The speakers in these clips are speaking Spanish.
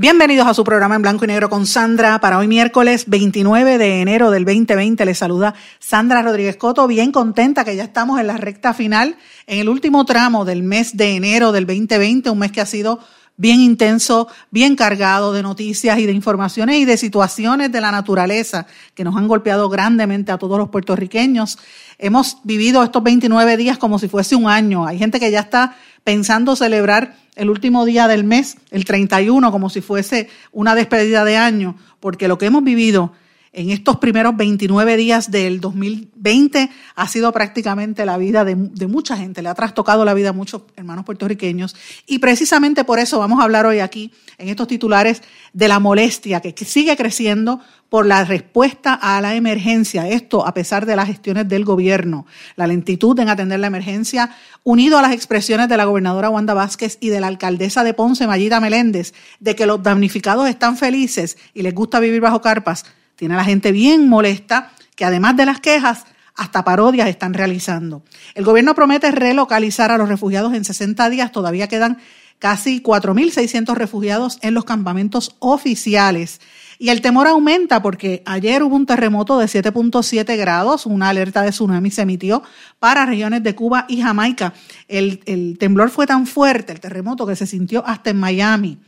Bienvenidos a su programa en blanco y negro con Sandra. Para hoy miércoles 29 de enero del 2020 les saluda Sandra Rodríguez Coto, bien contenta que ya estamos en la recta final, en el último tramo del mes de enero del 2020, un mes que ha sido bien intenso, bien cargado de noticias y de informaciones y de situaciones de la naturaleza que nos han golpeado grandemente a todos los puertorriqueños. Hemos vivido estos 29 días como si fuese un año. Hay gente que ya está pensando celebrar el último día del mes, el 31, como si fuese una despedida de año, porque lo que hemos vivido en estos primeros 29 días del 2020 ha sido prácticamente la vida de, mucha gente, le ha trastocado la vida a muchos hermanos puertorriqueños. Y precisamente por eso vamos a hablar hoy aquí en estos titulares de la molestia que sigue creciendo por la respuesta a la emergencia, esto a pesar de las gestiones del gobierno, la lentitud en atender la emergencia, unido a las expresiones de la gobernadora Wanda Vázquez y de la alcaldesa de Ponce, Mayita Meléndez, de que los damnificados están felices y les gusta vivir bajo carpas tiene a la gente bien molesta, que además de las quejas, hasta parodias están realizando. El gobierno promete relocalizar a los refugiados en 60 días. Todavía quedan casi 4.600 refugiados en los campamentos oficiales. Y el temor aumenta porque ayer hubo un terremoto de 7.7 grados, una alerta de tsunami se emitió para regiones de Cuba y Jamaica. El, temblor fue tan fuerte, el terremoto, que se sintió hasta en Miami.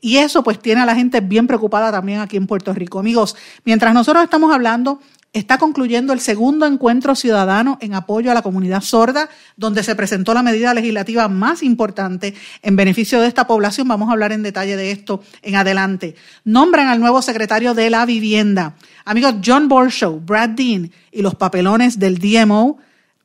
Y eso pues tiene a la gente bien preocupada también aquí en Puerto Rico. Amigos, mientras nosotros estamos hablando, está concluyendo el segundo encuentro ciudadano en apoyo a la comunidad sorda, donde se presentó la medida legislativa más importante en beneficio de esta población. Vamos a hablar en detalle de esto en adelante. Nombran al nuevo secretario de la vivienda. Amigos, John Borshow, Brad Dean y los papelones del DMO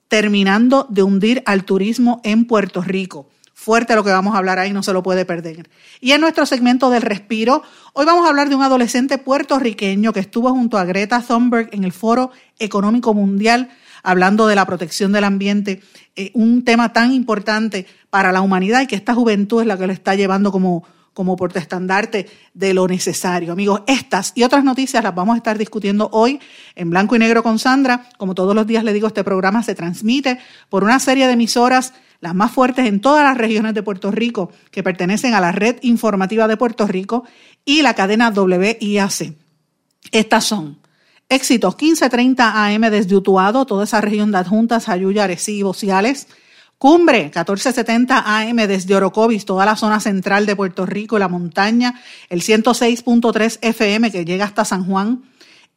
terminando de hundir al turismo en Puerto Rico fuerte lo que vamos a hablar ahí, no se lo puede perder. Y en nuestro segmento del respiro, hoy vamos a hablar de un adolescente puertorriqueño que estuvo junto a Greta Thunberg en el Foro Económico Mundial hablando de la protección del ambiente, eh, un tema tan importante para la humanidad y que esta juventud es la que lo está llevando como, como portaestandarte de lo necesario. Amigos, estas y otras noticias las vamos a estar discutiendo hoy en blanco y negro con Sandra. Como todos los días le digo, este programa se transmite por una serie de emisoras las más fuertes en todas las regiones de Puerto Rico que pertenecen a la red informativa de Puerto Rico y la cadena WIAC. Estas son Éxitos 1530 AM desde Utuado, toda esa región de adjuntas, Ayuya, Arecibo, Ciales. Cumbre 1470 AM desde Orocovis, toda la zona central de Puerto Rico, la montaña. El 106.3 FM que llega hasta San Juan.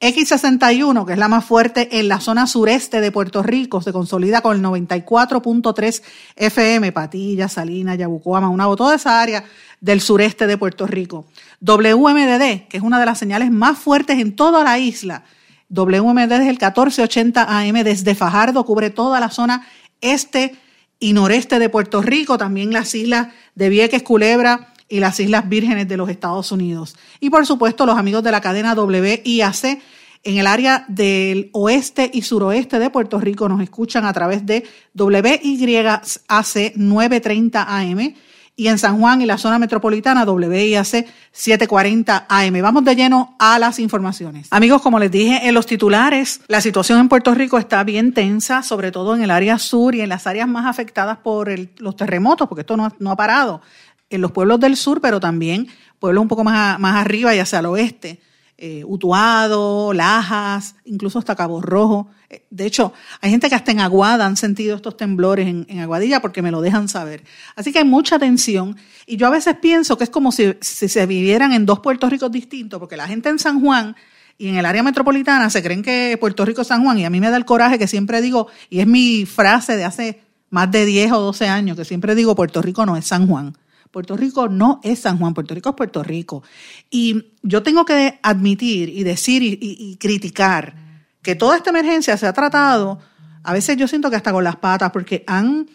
X61, que es la más fuerte en la zona sureste de Puerto Rico, se consolida con el 94.3 FM, Patilla, Salinas, Yabucoa, Maunabo, toda esa área del sureste de Puerto Rico. WMDD, que es una de las señales más fuertes en toda la isla. WMDD es el 1480 AM desde Fajardo, cubre toda la zona este y noreste de Puerto Rico, también las islas de Vieques, Culebra, y las Islas Vírgenes de los Estados Unidos. Y por supuesto los amigos de la cadena WIAC en el área del oeste y suroeste de Puerto Rico nos escuchan a través de WYAC 930 AM y en San Juan y la zona metropolitana WIAC 740 AM. Vamos de lleno a las informaciones. Amigos, como les dije en los titulares, la situación en Puerto Rico está bien tensa, sobre todo en el área sur y en las áreas más afectadas por los terremotos, porque esto no, no ha parado en los pueblos del sur, pero también pueblos un poco más, más arriba y hacia el oeste. Eh, Utuado, Lajas, incluso hasta Cabo Rojo. Eh, de hecho, hay gente que hasta en Aguada han sentido estos temblores en, Aguadilla porque me lo dejan saber. Así que hay mucha tensión y yo a veces pienso que es como si, si se vivieran en dos Puerto Ricos distintos, porque la gente en San Juan y en el área metropolitana se creen que Puerto Rico es San Juan y a mí me da el coraje que siempre digo, y es mi frase de hace más de 10 o 12 años, que siempre digo, Puerto Rico no es San Juan. Puerto Rico no es San Juan, Puerto Rico es Puerto Rico. Y yo tengo que admitir y decir y, criticar que toda esta emergencia se ha tratado, a veces yo siento que hasta con las patas, porque han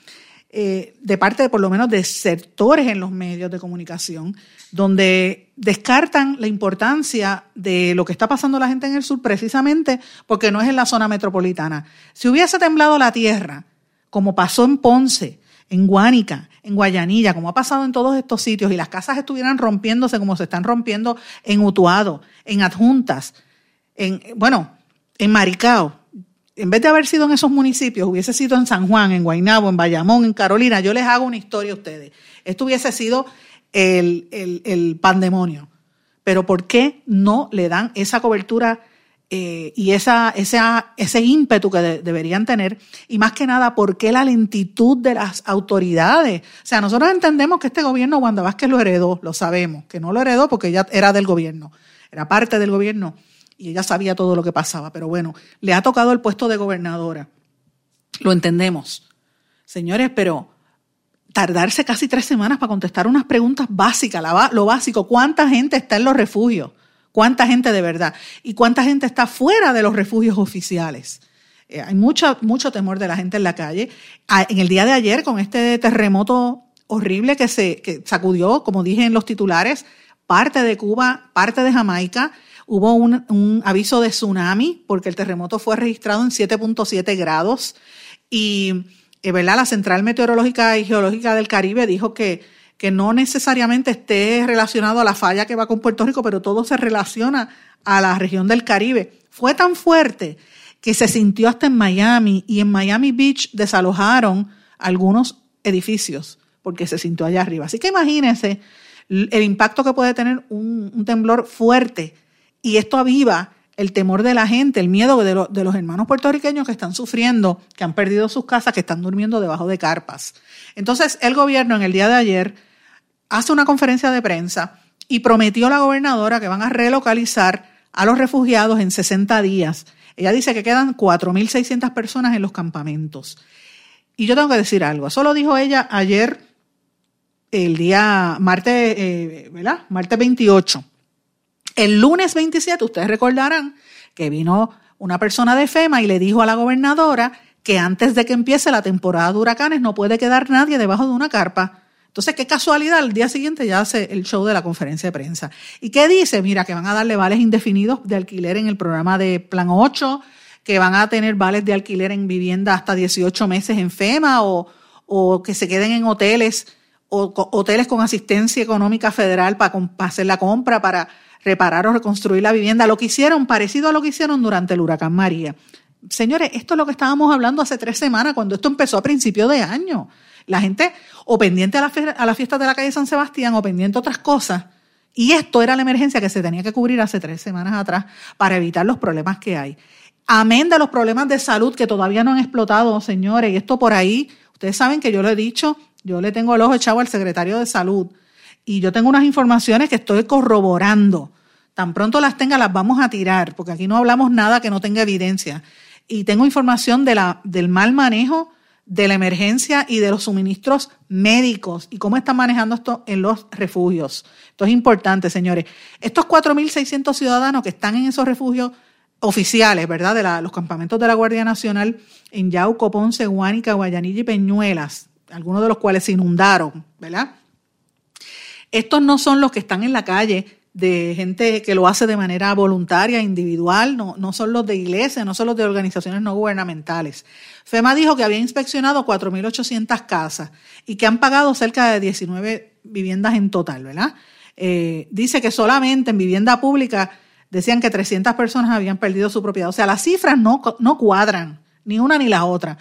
eh, de parte de por lo menos de sectores en los medios de comunicación, donde descartan la importancia de lo que está pasando la gente en el sur precisamente porque no es en la zona metropolitana. Si hubiese temblado la tierra, como pasó en Ponce, en Guánica, en Guayanilla, como ha pasado en todos estos sitios, y las casas estuvieran rompiéndose como se están rompiendo en Utuado, en Adjuntas, en, bueno, en Maricao, en vez de haber sido en esos municipios, hubiese sido en San Juan, en Guaynabo, en Bayamón, en Carolina, yo les hago una historia a ustedes. Esto hubiese sido el, el, pandemonio. Pero ¿por qué no le dan esa cobertura eh, y esa, ese ímpetu que deberían tener? Y más que nada, ¿por qué la lentitud de las autoridades? O sea, nosotros entendemos que este gobierno, Wanda Vázquez lo heredó, lo sabemos, que no lo heredó porque ya era del gobierno, era parte del gobierno y ella sabía todo lo que pasaba, pero bueno, le ha tocado el puesto de gobernadora. Lo entendemos. Señores, pero tardarse casi tres semanas para contestar unas preguntas básicas, lo básico, ¿cuánta gente está en los refugios? ¿Cuánta gente de verdad? ¿Y cuánta gente está fuera de los refugios oficiales? Eh, hay mucho, mucho temor de la gente en la calle. Ah, en el día de ayer, con este terremoto horrible que se que sacudió, como dije en los titulares, parte de Cuba, parte de Jamaica, Hubo un, aviso de tsunami porque el terremoto fue registrado en 7.7 grados y eh, ¿verdad? la Central Meteorológica y Geológica del Caribe dijo que, que no necesariamente esté relacionado a la falla que va con Puerto Rico, pero todo se relaciona a la región del Caribe. Fue tan fuerte que se sintió hasta en Miami y en Miami Beach desalojaron algunos edificios porque se sintió allá arriba. Así que imagínense el impacto que puede tener un, un temblor fuerte y esto aviva el temor de la gente, el miedo de, los hermanos puertorriqueños que están sufriendo, que han perdido sus casas, que están durmiendo debajo de carpas. Entonces, el gobierno en el día de ayer hace una conferencia de prensa y prometió a la gobernadora que van a relocalizar a los refugiados en 60 días. Ella dice que quedan 4.600 personas en los campamentos. Y yo tengo que decir algo. Eso lo dijo ella ayer, el día martes, eh, ¿verdad? Martes 28. El lunes 27, ustedes recordarán que vino una persona de FEMA y le dijo a la gobernadora que antes de que empiece la temporada de huracanes no puede quedar nadie debajo de una carpa. Entonces, qué casualidad, el día siguiente ya hace el show de la conferencia de prensa. ¿Y qué dice? Mira, que van a darle vales indefinidos de alquiler en el programa de Plan 8, que van a tener vales de alquiler en vivienda hasta 18 meses en FEMA o, o que se queden en hoteles o hoteles con asistencia económica federal para hacer la compra, para reparar o reconstruir la vivienda, lo que hicieron, parecido a lo que hicieron durante el huracán María. Señores, esto es lo que estábamos hablando hace tres semanas, cuando esto empezó a principios de año. La gente, o pendiente a la, a la fiesta de la calle San Sebastián, o pendiente a otras cosas. Y esto era la emergencia que se tenía que cubrir hace tres semanas atrás para evitar los problemas que hay. Amén de los problemas de salud que todavía no han explotado, señores. Y esto por ahí, ustedes saben que yo lo he dicho, yo le tengo el ojo echado al secretario de salud y yo tengo unas informaciones que estoy corroborando. Tan pronto las tenga, las vamos a tirar, porque aquí no hablamos nada que no tenga evidencia. Y tengo información del mal manejo de la emergencia y de los suministros médicos y cómo están manejando esto en los refugios. Esto es importante, señores. Estos 4.600 ciudadanos que están en esos refugios oficiales, ¿verdad? De los campamentos de la Guardia Nacional en Yauco, Ponce, Guánica, Guayanilla y Peñuelas, algunos de los cuales se inundaron, ¿verdad? Estos no son los que están en la calle de gente que lo hace de manera voluntaria, individual, no, no son los de iglesias, no son los de organizaciones no gubernamentales. FEMA dijo que había inspeccionado 4.800 casas y que han pagado cerca de 19 viviendas en total, ¿verdad? Eh, dice que solamente en vivienda pública decían que 300 personas habían perdido su propiedad. O sea, las cifras no, no cuadran, ni una ni la otra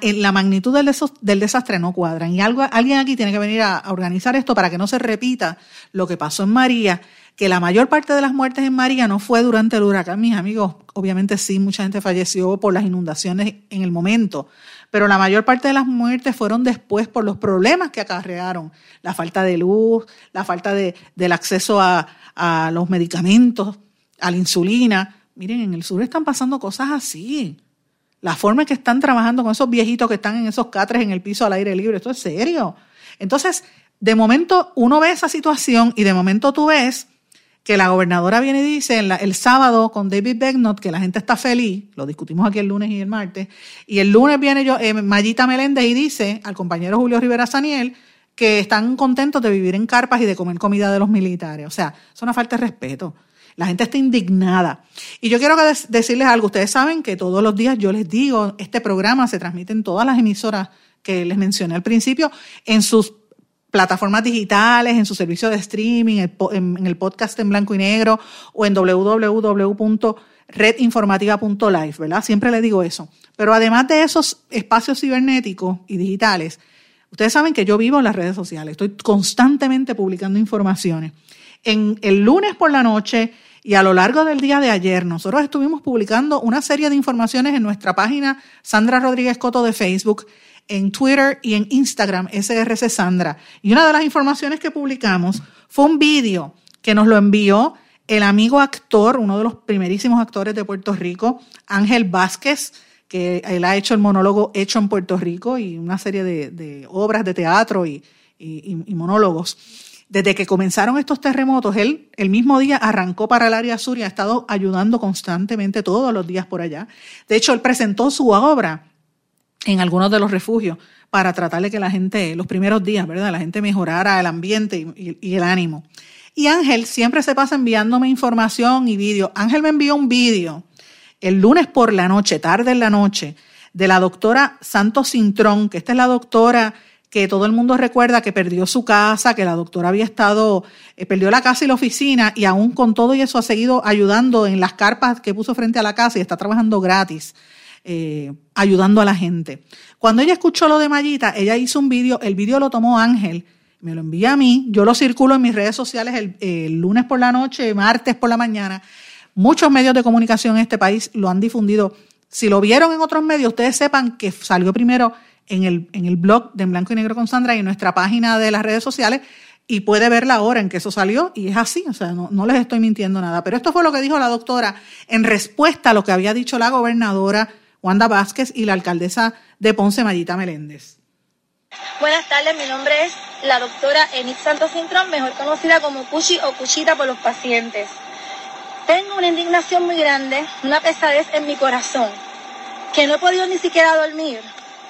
en la magnitud del, desastre no cuadran. Y alguien aquí tiene que venir a, organizar esto para que no se repita lo que pasó en María, que la mayor parte de las muertes en María no fue durante el huracán, mis amigos. Obviamente sí, mucha gente falleció por las inundaciones en el momento, pero la mayor parte de las muertes fueron después por los problemas que acarrearon. La falta de luz, la falta de, del acceso a los medicamentos, a la insulina. Miren, en el sur están pasando cosas así la forma en que están trabajando con esos viejitos que están en esos catres en el piso al aire libre, esto es serio. Entonces, de momento uno ve esa situación y de momento tú ves que la gobernadora viene y dice el sábado con David Becknott que la gente está feliz, lo discutimos aquí el lunes y el martes, y el lunes viene yo, eh, Mayita Meléndez y dice al compañero Julio Rivera Saniel que están contentos de vivir en carpas y de comer comida de los militares. O sea, es una falta de respeto. La gente está indignada. Y yo quiero decirles algo. Ustedes saben que todos los días yo les digo, este programa se transmite en todas las emisoras que les mencioné al principio, en sus plataformas digitales, en su servicio de streaming, en el podcast en blanco y negro o en www.redinformativa.live, ¿verdad? Siempre les digo eso. Pero además de esos espacios cibernéticos y digitales, ustedes saben que yo vivo en las redes sociales, estoy constantemente publicando informaciones. En el lunes por la noche y a lo largo del día de ayer, nosotros estuvimos publicando una serie de informaciones en nuestra página Sandra Rodríguez Coto de Facebook en Twitter y en Instagram, SRC Sandra. Y una de las informaciones que publicamos fue un vídeo que nos lo envió el amigo actor, uno de los primerísimos actores de Puerto Rico, Ángel Vázquez, que él ha hecho el monólogo Hecho en Puerto Rico y una serie de, obras de teatro y, y, monólogos. Desde que comenzaron estos terremotos, él el mismo día arrancó para el área sur y ha estado ayudando constantemente todos los días por allá. De hecho, él presentó su obra en algunos de los refugios para tratar de que la gente, los primeros días, ¿verdad? La gente mejorara el ambiente y, el ánimo. Y Ángel siempre se pasa enviándome información y vídeo. Ángel me envió un vídeo el lunes por la noche, tarde en la noche, de la doctora Santos Cintrón, que esta es la doctora que todo el mundo recuerda que perdió su casa, que la doctora había estado, eh, perdió la casa y la oficina y aún con todo y eso ha seguido ayudando en las carpas que puso frente a la casa y está trabajando gratis eh, ayudando a la gente. Cuando ella escuchó lo de Mayita, ella hizo un vídeo, el vídeo lo tomó Ángel, me lo envía a mí, yo lo circulo en mis redes sociales el, lunes por la noche, martes por la mañana. Muchos medios de comunicación en este país lo han difundido. Si lo vieron en otros medios, ustedes sepan que salió primero en el, en el blog de En Blanco y Negro con Sandra y en nuestra página de las redes sociales y puede ver la hora en que eso salió y es así, o sea, no, no, les estoy mintiendo nada. Pero esto fue lo que dijo la doctora en respuesta a lo que había dicho la gobernadora Wanda Vázquez y la alcaldesa de Ponce, Mayita Meléndez. Buenas tardes, mi nombre es la doctora Enid Santos Cintrón, mejor conocida como Cuchi o Cuchita por los pacientes. Tengo una indignación muy grande, una pesadez en mi corazón, que no he podido ni siquiera dormir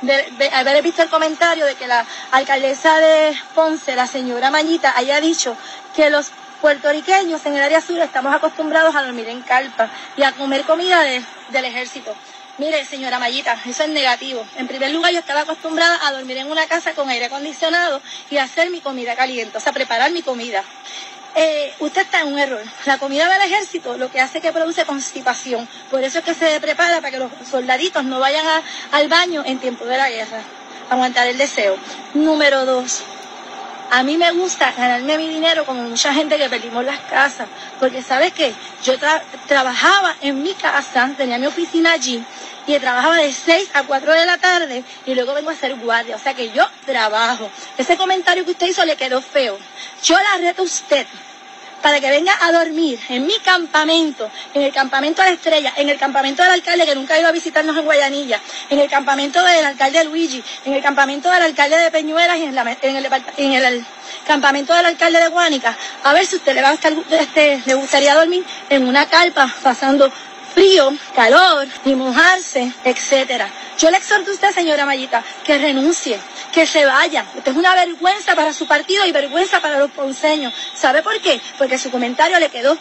de, haber visto el comentario de que la alcaldesa de Ponce, la señora Mayita, haya dicho que los puertorriqueños en el área sur estamos acostumbrados a dormir en carpa y a comer comida del ejército. Mire, señora Mayita, eso es negativo. En primer lugar, yo estaba acostumbrada a dormir en una casa con aire acondicionado y hacer mi comida caliente, o sea, preparar mi comida. Eh, usted está en un error. La comida del ejército lo que hace es que produce constipación. Por eso es que se prepara para que los soldaditos no vayan al baño en tiempo de la guerra. Aguantar el deseo. Número dos. A mí me gusta ganarme mi dinero como mucha gente que perdimos las casas. Porque, ¿sabes qué? Yo trabajaba en mi casa, tenía mi oficina allí y trabajaba de 6 a 4 de la tarde y luego vengo a hacer guardia. O sea que yo trabajo. Ese comentario que usted hizo le quedó feo. Yo la reto a usted para que venga a dormir en mi campamento, en el campamento de la Estrella, en el campamento del alcalde que nunca ha ido a visitarnos en Guayanilla, en el campamento del alcalde Luigi, en el campamento del alcalde de Peñuelas y en, el, campamento del alcalde de Guánica, a ver si usted le, va a este, le gustaría dormir en una carpa pasando frío, calor, y mojarse, etcétera. Yo le exhorto a usted, señora Mayita, que renuncie, que se vaya. Usted es una vergüenza para su partido y vergüenza para los ponceños. ¿Sabe por qué? Porque su comentario le quedó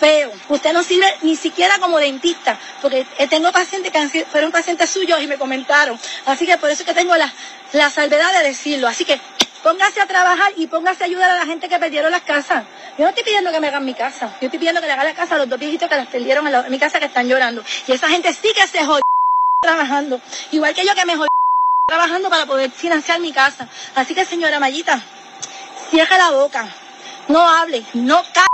feo. Usted no sirve ni siquiera como dentista, porque tengo pacientes que fueron pacientes suyos y me comentaron. Así que por eso es que tengo la, la salvedad de decirlo. Así que póngase a trabajar y póngase a ayudar a la gente que perdieron las casas. Yo no estoy pidiendo que me hagan mi casa. Yo estoy pidiendo que le hagan la casa a los dos viejitos que las perdieron en, mi casa que están llorando. Y esa gente sí que se jodió trabajando. Igual que yo que me jodí trabajando para poder financiar mi casa. Así que señora Mayita, cierra la boca. No hable, no cae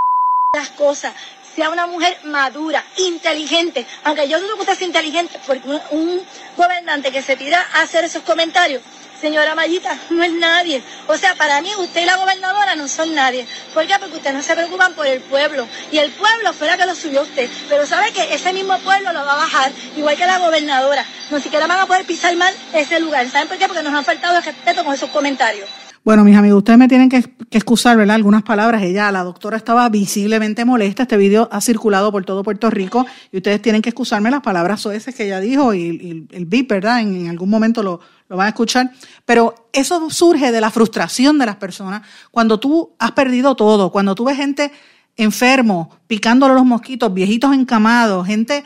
las cosas sea una mujer madura, inteligente, aunque yo dudo que usted sea inteligente, porque un, gobernante que se tira a hacer esos comentarios Señora Mayita, no es nadie. O sea, para mí usted y la gobernadora no son nadie. ¿Por qué? Porque ustedes no se preocupan por el pueblo. Y el pueblo fue la que lo subió usted. Pero sabe que ese mismo pueblo lo va a bajar, igual que la gobernadora. No siquiera van a poder pisar mal ese lugar. ¿Saben por qué? Porque nos han faltado el respeto con esos comentarios. Bueno, mis amigos, ustedes me tienen que, excusar, ¿verdad? Algunas palabras. Ella, la doctora, estaba visiblemente molesta. Este video ha circulado por todo Puerto Rico y ustedes tienen que excusarme las palabras soeces que ella dijo y, el VIP, ¿verdad? En, algún momento lo, van a escuchar. Pero eso surge de la frustración de las personas cuando tú has perdido todo, cuando tú ves gente enfermo, picándole los mosquitos, viejitos encamados, gente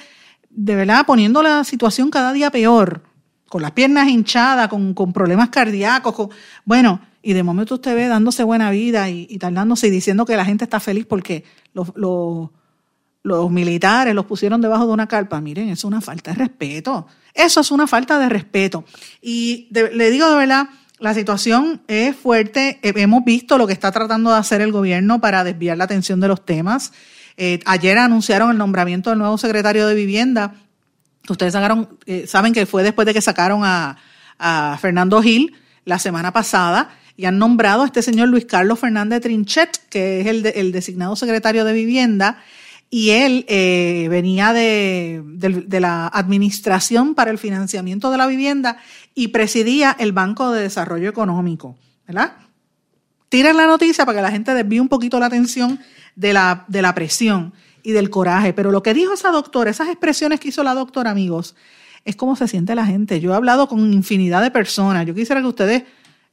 de verdad poniendo la situación cada día peor, con las piernas hinchadas, con, problemas cardíacos, bueno, y de momento usted ve dándose buena vida y, y tardándose y diciendo que la gente está feliz porque los, los, militares los pusieron debajo de una carpa. Miren, es una falta de respeto. Eso es una falta de respeto. Y le digo de verdad, la situación es fuerte. Hemos visto lo que está tratando de hacer el gobierno para desviar la atención de los temas. Eh, ayer anunciaron el nombramiento del nuevo secretario de Vivienda. Ustedes eh, saben que fue después de que sacaron a, a Fernando Gil la semana pasada y han nombrado a este señor Luis Carlos Fernández Trinchet, que es el, designado secretario de Vivienda, y él eh, venía de, la Administración para el Financiamiento de la Vivienda y presidía el Banco de Desarrollo Económico, ¿verdad? Tiren la noticia para que la gente desvíe un poquito la atención de la, de la presión y del coraje. Pero lo que dijo esa doctora, esas expresiones que hizo la doctora, amigos, es cómo se siente la gente. Yo he hablado con infinidad de personas. Yo quisiera que ustedes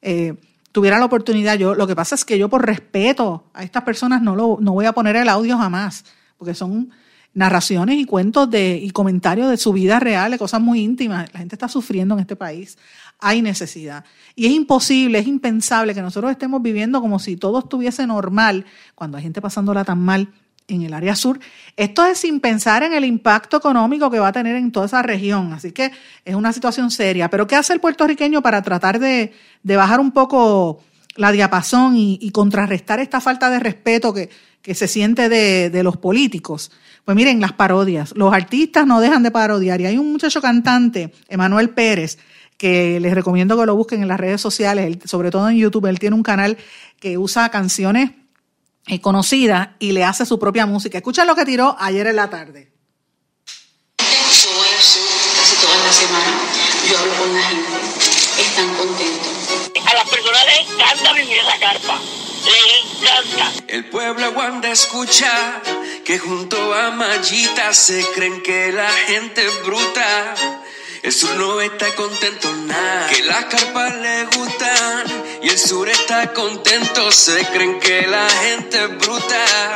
eh, tuviera la oportunidad, yo, lo que pasa es que yo por respeto a estas personas no, lo, no voy a poner el audio jamás, porque son narraciones y cuentos de, y comentarios de su vida real, de cosas muy íntimas. La gente está sufriendo en este país. Hay necesidad. Y es imposible, es impensable que nosotros estemos viviendo como si todo estuviese normal cuando hay gente pasándola tan mal en el área sur. Esto es sin pensar en el impacto económico que va a tener en toda esa región. Así que es una situación seria. Pero ¿qué hace el puertorriqueño para tratar de, bajar un poco la diapasón y, contrarrestar esta falta de respeto que, que se siente de, de, los políticos? Pues miren, las parodias. Los artistas no dejan de parodiar. Y hay un muchacho cantante, Emanuel Pérez, que les recomiendo que lo busquen en las redes sociales, sobre todo en YouTube. Él tiene un canal que usa canciones conocida y le hace su propia música. Escucha lo que tiró ayer en la tarde. Yo voy al sur casi toda la semana. Yo hablo con la gente. Están contentos. A las personas les encanta vivir en la carpa. Les encanta. El pueblo aguanta escucha que junto a Mayita se creen que la gente es bruta el sur no está contento nada, que las carpas le gustan y el sur está contento, se creen que la gente es bruta.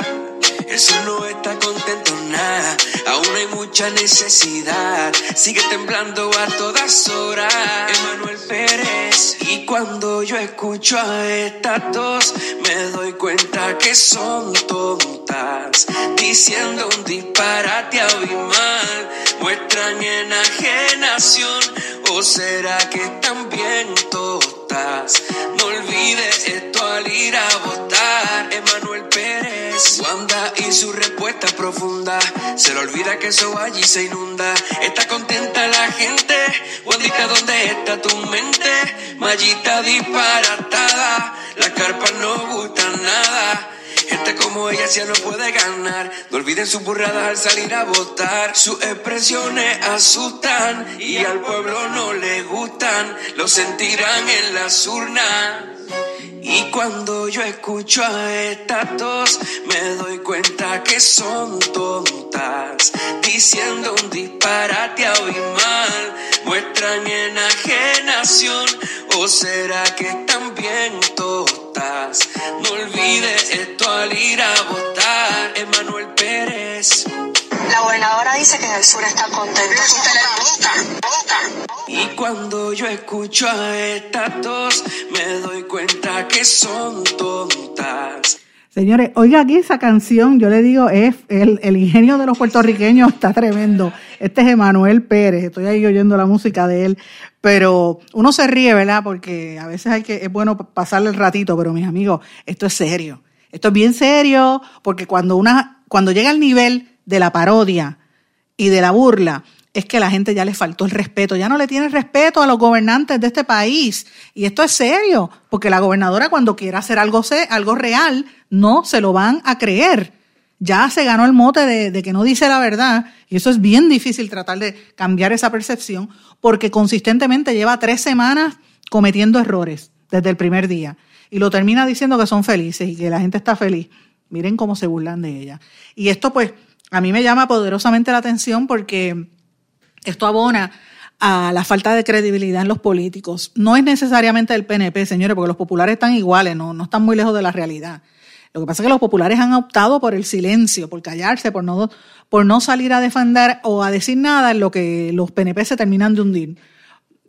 El sur no está contento nada, aún hay mucha necesidad, sigue temblando a todas horas. Emanuel Pérez, y cuando yo escucho a estas dos, me doy cuenta que son tontas, diciendo un disparate abismal. Muestran enajenación o será que bien totas. No olvides esto al ir a votar. Emanuel Pérez, Wanda y su respuesta profunda. Se le olvida que eso allí se inunda. Está contenta la gente. Wandita, ¿dónde está tu mente? Mallita disparatada. Las carpas no gustan nada. Gente como ella ya no puede ganar. No olviden sus burradas al salir a votar. Sus expresiones asustan y al pueblo no le gustan. Lo sentirán en las urnas. Y cuando yo escucho a estas dos, me doy cuenta que son tontas, diciendo un disparate abismal, muestran enajenación, o será que están bien totas. No olvides esto al ir a votar, Emanuel Pérez. La gobernadora dice que en el sur está contenta. Y cuando yo escucho a estas dos, me doy cuenta que son tontas. Señores, oiga aquí esa canción, yo le digo, es el, el, ingenio de los puertorriqueños está tremendo. Este es Emanuel Pérez, estoy ahí oyendo la música de él, pero uno se ríe, ¿verdad? Porque a veces hay que, es bueno pasarle el ratito, pero mis amigos, esto es serio. Esto es bien serio, porque cuando una, cuando llega al nivel de la parodia y de la burla, es que la gente ya le faltó el respeto, ya no le tiene respeto a los gobernantes de este país. Y esto es serio, porque la gobernadora cuando quiera hacer algo, algo real, no se lo van a creer. Ya se ganó el mote de, de que no dice la verdad, y eso es bien difícil tratar de cambiar esa percepción, porque consistentemente lleva tres semanas cometiendo errores desde el primer día. y lo termina diciendo que son felices y que la gente está feliz. Miren cómo se burlan de ella. Y esto pues a mí me llama poderosamente la atención porque esto abona a la falta de credibilidad en los políticos. No es necesariamente el PNP, señores, porque los populares están iguales, no, no están muy lejos de la realidad. Lo que pasa es que los populares han optado por el silencio, por callarse, por no, por no salir a defender o a decir nada en lo que los PNP se terminan de hundir.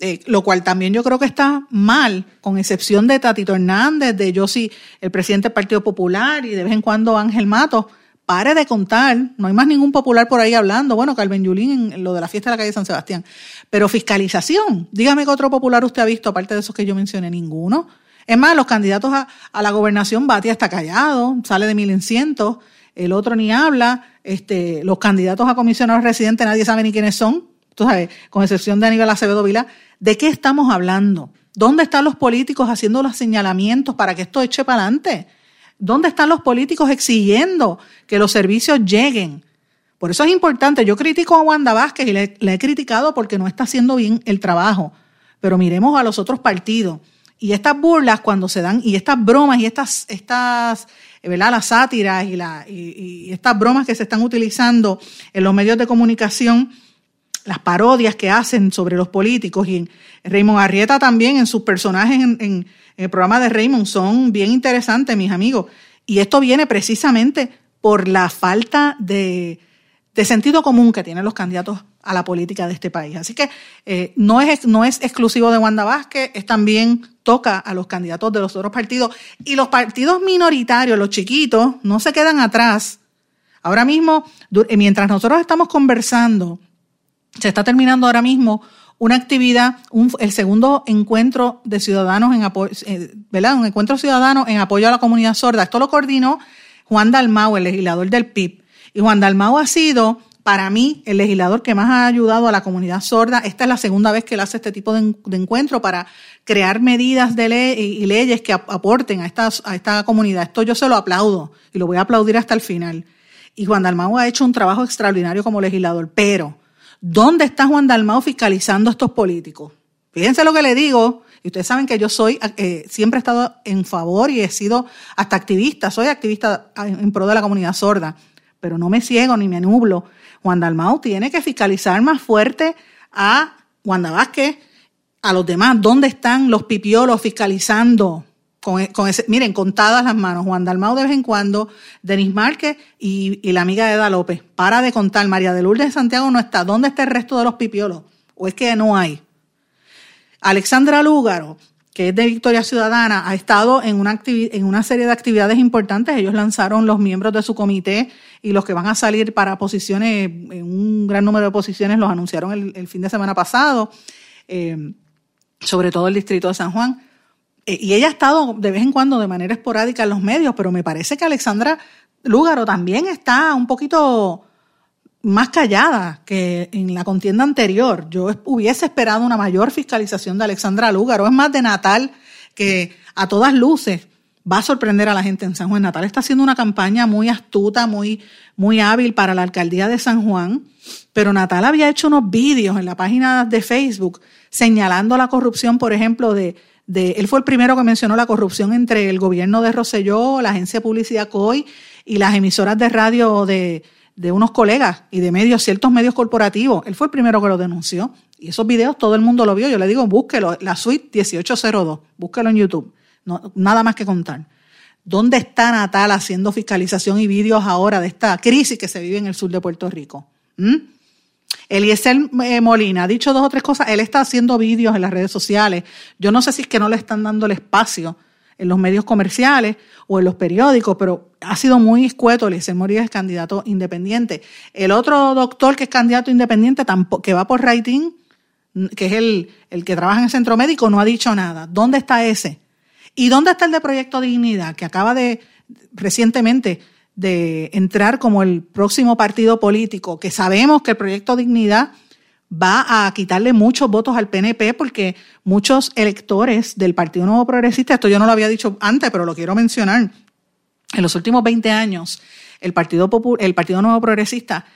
Eh, lo cual también yo creo que está mal, con excepción de Tatito Hernández, de yo sí, el presidente del Partido Popular y de vez en cuando Ángel Matos. Pare de contar, no hay más ningún popular por ahí hablando. Bueno, Carmen Yulín en lo de la fiesta de la calle San Sebastián. Pero fiscalización, dígame qué otro popular usted ha visto, aparte de esos que yo mencioné, ninguno. Es más, los candidatos a, la gobernación, Batia está callado, sale de mil en cientos, el otro ni habla, este, los candidatos a comisionados residentes nadie sabe ni quiénes son, tú sabes, con excepción de Aníbal Acevedo Vila, ¿de qué estamos hablando? ¿Dónde están los políticos haciendo los señalamientos para que esto eche para adelante? ¿Dónde están los políticos exigiendo que los servicios lleguen? Por eso es importante. Yo critico a Wanda Vázquez y le, he criticado porque no está haciendo bien el trabajo. Pero miremos a los otros partidos. Y estas burlas cuando se dan, y estas bromas y estas, estas ¿verdad? las sátiras y, y, estas bromas que se están utilizando en los medios de comunicación, las parodias que hacen sobre los políticos y Raymond Arrieta también en sus personajes en, el programa de Raymond son bien interesantes, mis amigos. Y esto viene precisamente por la falta de, sentido común que tienen los candidatos a la política de este país. Así que eh, no, es, no es exclusivo de Wanda Vázquez, es también toca a los candidatos de los otros partidos. Y los partidos minoritarios, los chiquitos, no se quedan atrás. Ahora mismo, eh, mientras nosotros estamos conversando, se está terminando ahora mismo una actividad, el segundo encuentro de ciudadanos en apoyo, eh, ¿verdad? Un encuentro ciudadano en apoyo a la comunidad sorda. Esto lo coordinó Juan Dalmau, el legislador del PIB. Y Juan Dalmau ha sido para mí, el legislador que más ha ayudado a la comunidad sorda, esta es la segunda vez que él hace este tipo de, encuentro para crear medidas de ley y, leyes que aporten a esta, a esta comunidad. Esto yo se lo aplaudo y lo voy a aplaudir hasta el final. Y Juan Dalmau ha hecho un trabajo extraordinario como legislador, pero ¿dónde está Juan Dalmau fiscalizando a estos políticos? Fíjense lo que le digo, y ustedes saben que yo soy, eh, siempre he estado en favor y he sido hasta activista, soy activista en pro de la comunidad sorda, pero no me ciego ni me nublo Juan Dalmau tiene que fiscalizar más fuerte a Wanda Vázquez, a los demás. ¿Dónde están los pipiolos fiscalizando? Con, con ese, miren, contadas las manos. Juan Dalmau de vez en cuando, Denis Márquez y, y, la amiga Eda López. Para de contar. María de Lourdes de Santiago no está. ¿Dónde está el resto de los pipiolos? ¿O es que no hay? Alexandra Lúgaro que es de Victoria Ciudadana, ha estado en una, en una serie de actividades importantes. Ellos lanzaron los miembros de su comité y los que van a salir para posiciones, en un gran número de posiciones, los anunciaron el, fin de semana pasado, eh, sobre todo el distrito de San Juan. Eh, y ella ha estado de vez en cuando de manera esporádica en los medios, pero me parece que Alexandra Lúgaro también está un poquito más callada que en la contienda anterior. Yo hubiese esperado una mayor fiscalización de Alexandra Lúgaro. Es más de Natal que a todas luces va a sorprender a la gente en San Juan. Natal está haciendo una campaña muy astuta, muy, muy hábil para la alcaldía de San Juan, pero Natal había hecho unos vídeos en la página de Facebook señalando la corrupción, por ejemplo, de, él fue el primero que mencionó la corrupción entre el gobierno de Roselló, la agencia de publicidad COI y las emisoras de radio de, de unos colegas y de medios, ciertos medios corporativos. Él fue el primero que lo denunció. Y esos videos todo el mundo lo vio. Yo le digo, búsquelo, la suite 1802, búsquelo en YouTube. Nada más que contar. ¿Dónde está Natal haciendo fiscalización y vídeos ahora de esta crisis que se vive en el sur de Puerto Rico? ¿Mm? Eliezer eh, Molina ha dicho dos o tres cosas. Él está haciendo vídeos en las redes sociales. Yo no sé si es que no le están dando el espacio en los medios comerciales o en los periódicos, pero ha sido muy escueto. Eliezer Moría es candidato independiente. El otro doctor que es candidato independiente, que va por rating, que es el, el que trabaja en el centro médico, no ha dicho nada. ¿Dónde está ese? ¿Y dónde está el de Proyecto Dignidad, que acaba de recientemente de entrar como el próximo partido político, que sabemos que el Proyecto Dignidad va a quitarle muchos votos al PNP porque muchos electores del Partido Nuevo Progresista, esto yo no lo había dicho antes, pero lo quiero mencionar, en los últimos 20 años el Partido, el Partido Nuevo Progresista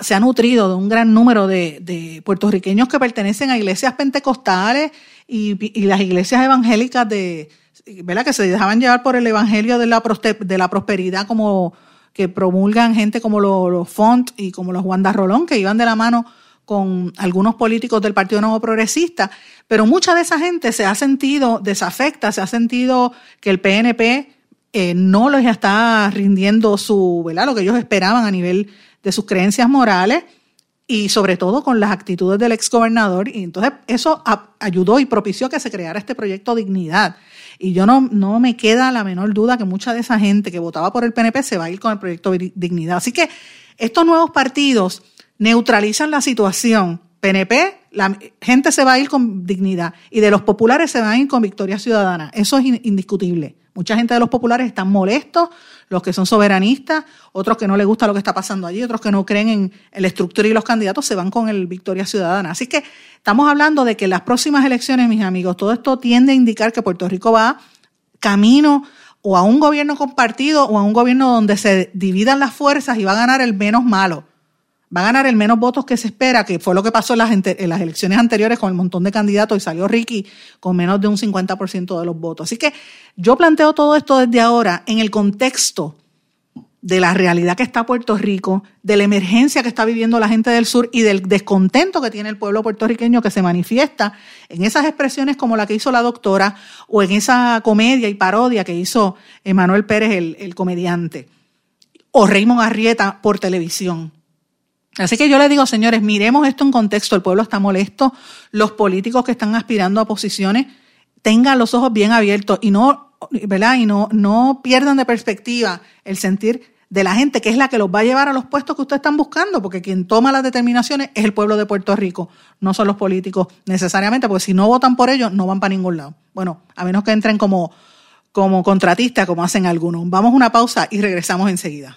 se ha nutrido de un gran número de, puertorriqueños que pertenecen a iglesias pentecostales y, las iglesias evangélicas de, ¿verdad? Que se dejaban llevar por el evangelio de la, de la prosperidad como que promulgan gente como los, Font y como los Wanda Rolón, que iban de la mano con algunos políticos del Partido Nuevo Progresista, pero mucha de esa gente se ha sentido desafecta, se ha sentido que el PNP eh, no les está rindiendo su, ¿verdad? lo que ellos esperaban a nivel de sus creencias morales y sobre todo con las actitudes del exgobernador. Y entonces eso ayudó y propició que se creara este proyecto Dignidad. Y yo no, no me queda la menor duda que mucha de esa gente que votaba por el PNP se va a ir con el proyecto Dignidad. Así que estos nuevos partidos neutralizan la situación. PNP, la gente se va a ir con dignidad y de los populares se va a ir con victoria ciudadana. Eso es indiscutible. Mucha gente de los populares están molestos, los que son soberanistas, otros que no les gusta lo que está pasando allí, otros que no creen en la estructura y los candidatos se van con el Victoria Ciudadana. Así que estamos hablando de que las próximas elecciones, mis amigos, todo esto tiende a indicar que Puerto Rico va camino o a un gobierno compartido o a un gobierno donde se dividan las fuerzas y va a ganar el menos malo va a ganar el menos votos que se espera, que fue lo que pasó en las, elecciones anteriores con el montón de candidatos y salió Ricky con menos de un 50% de los votos. Así que yo planteo todo esto desde ahora en el contexto de la realidad que está Puerto Rico, de la emergencia que está viviendo la gente del sur y del descontento que tiene el pueblo puertorriqueño que se manifiesta en esas expresiones como la que hizo la doctora o en esa comedia y parodia que hizo Emanuel Pérez, el, el comediante, o Raymond Arrieta por televisión. Así que yo le digo, señores, miremos esto en contexto. El pueblo está molesto. Los políticos que están aspirando a posiciones tengan los ojos bien abiertos y no, ¿verdad? Y no, no pierdan de perspectiva el sentir de la gente que es la que los va a llevar a los puestos que ustedes están buscando, porque quien toma las determinaciones es el pueblo de Puerto Rico, no son los políticos necesariamente, porque si no votan por ellos, no van para ningún lado. Bueno, a menos que entren como, como contratistas, como hacen algunos. Vamos a una pausa y regresamos enseguida.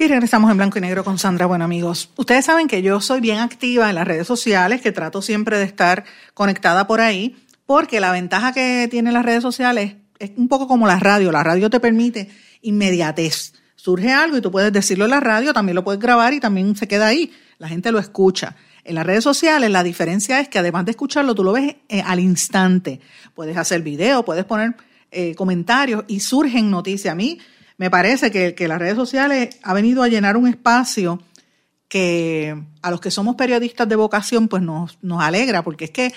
Y regresamos en blanco y negro con Sandra. Bueno, amigos, ustedes saben que yo soy bien activa en las redes sociales, que trato siempre de estar conectada por ahí, porque la ventaja que tienen las redes sociales es un poco como la radio. La radio te permite inmediatez. Surge algo y tú puedes decirlo en la radio, también lo puedes grabar y también se queda ahí. La gente lo escucha. En las redes sociales la diferencia es que además de escucharlo, tú lo ves eh, al instante. Puedes hacer video, puedes poner eh, comentarios y surgen noticias. A mí me parece que, las redes sociales ha venido a llenar un espacio que a los que somos periodistas de vocación pues nos, nos alegra, porque es que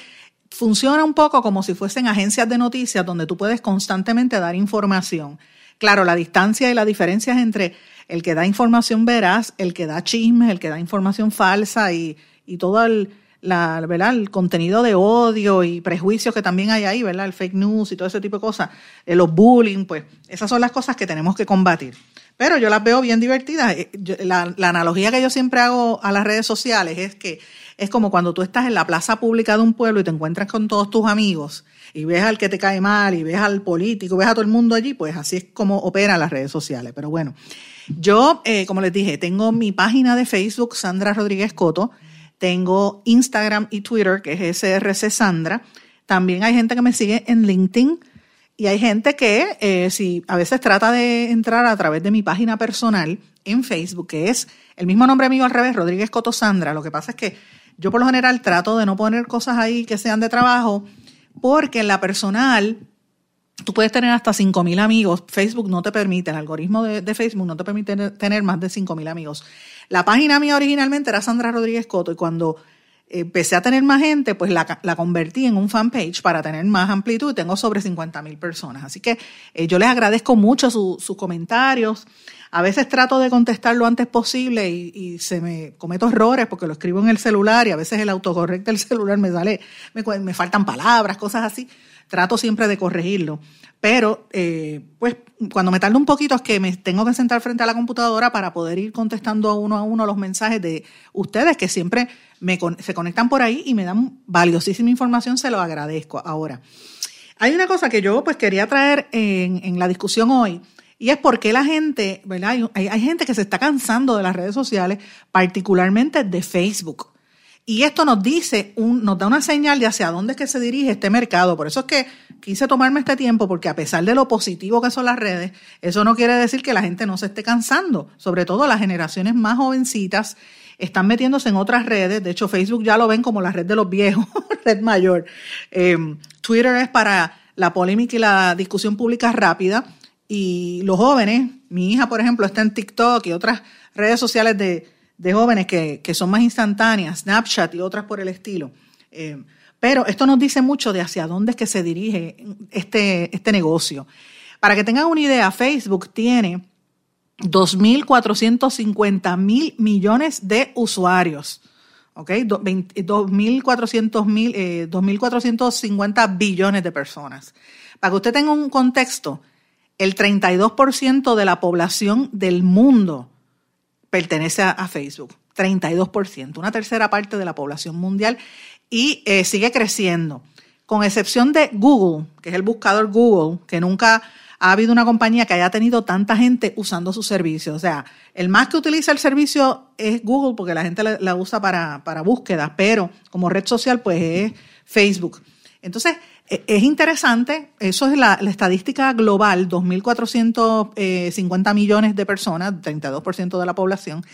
funciona un poco como si fuesen agencias de noticias donde tú puedes constantemente dar información. Claro, la distancia y la diferencia es entre el que da información veraz, el que da chismes, el que da información falsa y, y todo el, la, ¿verdad? el contenido de odio y prejuicios que también hay ahí, ¿verdad? el fake news y todo ese tipo de cosas, eh, los bullying, pues esas son las cosas que tenemos que combatir. Pero yo las veo bien divertidas. Eh, la, la, analogía que yo siempre hago a las redes sociales es que es como cuando tú estás en la plaza pública de un pueblo y te encuentras con todos tus amigos y ves al que te cae mal y ves al político, ves a todo el mundo allí, pues así es como operan las redes sociales. Pero bueno, yo, eh, como les dije, tengo mi página de Facebook, Sandra Rodríguez Coto. Tengo Instagram y Twitter, que es SRC Sandra. También hay gente que me sigue en LinkedIn y hay gente que eh, si a veces trata de entrar a través de mi página personal en Facebook, que es el mismo nombre mío al revés, Rodríguez Coto Sandra. Lo que pasa es que yo por lo general trato de no poner cosas ahí que sean de trabajo, porque en la personal tú puedes tener hasta 5.000 amigos. Facebook no te permite, el algoritmo de, de Facebook no te permite tener más de 5.000 amigos. La página mía originalmente era Sandra Rodríguez Coto y cuando empecé a tener más gente, pues la, convertí en un fanpage para tener más amplitud y tengo sobre 50 mil personas. Así que eh, yo les agradezco mucho sus comentarios. A veces trato de contestar lo antes posible y, se me cometo errores porque lo escribo en el celular y a veces el autocorrecto del celular me sale, me, me faltan palabras, cosas así. Trato siempre de corregirlo. Pero, eh, pues, cuando me tardo un poquito es que me tengo que sentar frente a la computadora para poder ir contestando a uno a uno los mensajes de ustedes que siempre se conectan por ahí y me dan valiosísima información, se lo agradezco. Ahora, Hay una cosa que yo pues quería traer en, la discusión hoy y es porque la gente, ¿verdad? Hay, gente que se está cansando de las redes sociales, particularmente de Facebook. Y esto nos dice, un, nos da una señal de hacia dónde es que se dirige este mercado. Por eso es que quise tomarme este tiempo, porque a pesar de lo positivo que son las redes, eso no quiere decir que la gente no se esté cansando. Sobre todo las generaciones más jovencitas están metiéndose en otras redes. De hecho, Facebook ya lo ven como la red de los viejos, red mayor. Eh, Twitter es para la polémica y la discusión pública rápida. Y los jóvenes, mi hija, por ejemplo, está en TikTok y otras redes sociales de, de jóvenes que, que, son más instantáneas, Snapchat y otras por el estilo. Eh, pero esto nos dice mucho de hacia dónde es que se dirige este, este negocio. Para que tengan una idea, Facebook tiene 2.450 mil millones de usuarios. ¿Ok? 2.450 eh, 2.450 billones de personas. Para que usted tenga un contexto, el 32% de la población del mundo pertenece a, Facebook. 32%, una tercera parte de la población mundial y eh, sigue creciendo. Con excepción de Google, que es el buscador Google, que nunca ha habido una compañía que haya tenido tanta gente usando su servicio. O sea, el más que utiliza el servicio es Google porque la gente la, usa para, para búsqueda, pero como red social pues es Facebook. Entonces, es interesante, eso es la, estadística global, 2.450 millones de personas, 32% de la población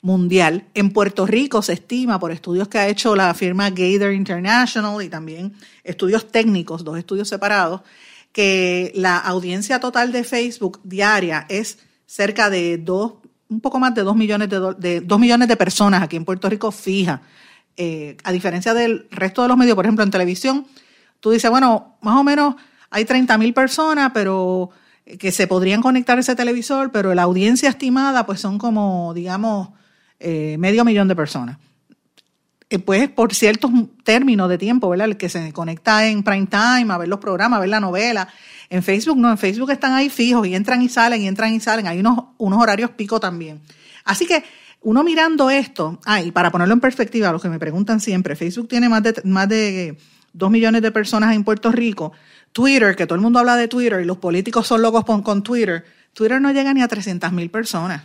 mundial. En Puerto Rico se estima, por estudios que ha hecho la firma Gator International y también estudios técnicos, dos estudios separados, que la audiencia total de Facebook diaria es cerca de dos, un poco más de dos millones de, de dos millones de personas aquí en Puerto Rico fija. Eh, a diferencia del resto de los medios, por ejemplo, en televisión, tú dices, bueno, más o menos hay 30 mil personas, pero eh, que se podrían conectar a ese televisor, pero la audiencia estimada pues son como, digamos, eh, medio millón de personas. Eh, pues por ciertos términos de tiempo, ¿verdad? El que se conecta en prime time a ver los programas, a ver la novela. En Facebook no, en Facebook están ahí fijos y entran y salen y entran y salen. Hay unos, unos horarios pico también. Así que uno mirando esto, ah, y para ponerlo en perspectiva, los que me preguntan siempre, Facebook tiene más de, más de dos millones de personas en Puerto Rico. Twitter, que todo el mundo habla de Twitter y los políticos son locos con, Twitter, Twitter no llega ni a 300 mil personas.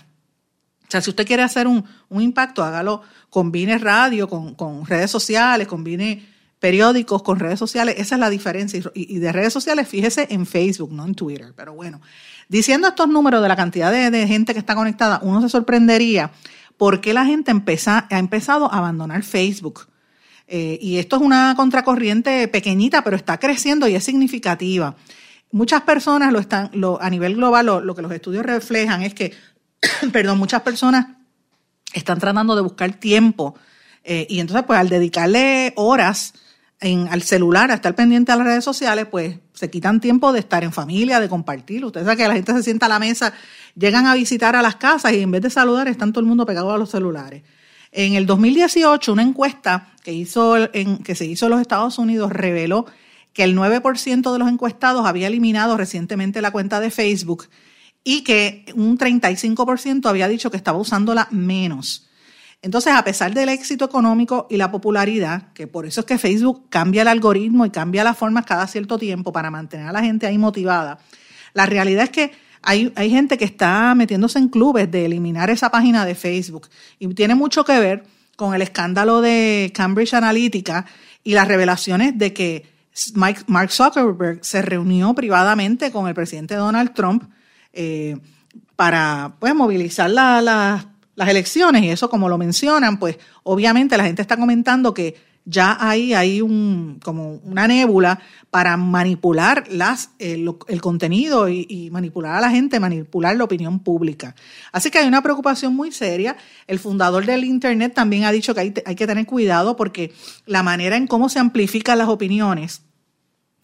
O sea, si usted quiere hacer un, impacto, hágalo, combine radio con, redes sociales, combine periódicos con redes sociales, esa es la diferencia. Y, de redes sociales, fíjese en Facebook, no en Twitter. Pero bueno, diciendo estos números de la cantidad de, gente que está conectada, uno se sorprendería por qué la gente ha empezado a abandonar Facebook. Eh, y esto es una contracorriente pequeñita, pero está creciendo y es significativa. Muchas personas lo están, a nivel global, lo, que los estudios reflejan es que, perdón, muchas personas están tratando de buscar tiempo eh, y entonces pues al dedicarle horas en, al celular, a estar pendiente a las redes sociales, pues se quitan tiempo de estar en familia, de compartir. Ustedes saben que la gente se sienta a la mesa, llegan a visitar a las casas y en vez de saludar están todo el mundo pegado a los celulares. En el 2018, una encuesta que, hizo en, que se hizo en los Estados Unidos reveló que el 9% de los encuestados había eliminado recientemente la cuenta de Facebook y que un 35% había dicho que estaba usándola menos. Entonces, a pesar del éxito económico y la popularidad, que por eso es que Facebook cambia el algoritmo y cambia las formas cada cierto tiempo para mantener a la gente ahí motivada, la realidad es que hay, hay gente que está metiéndose en clubes de eliminar esa página de Facebook y tiene mucho que ver con el escándalo de Cambridge Analytica y las revelaciones de que Mark Zuckerberg se reunió privadamente con el presidente Donald Trump eh, para pues, movilizar la, la, las elecciones y eso como lo mencionan, pues obviamente la gente está comentando que ya hay un, como una nébula para manipular las, el, el contenido y, manipular a la gente, manipular la opinión pública. Así que hay una preocupación muy seria. El fundador del Internet también ha dicho que hay, hay que tener cuidado porque la manera en cómo se amplifican las opiniones,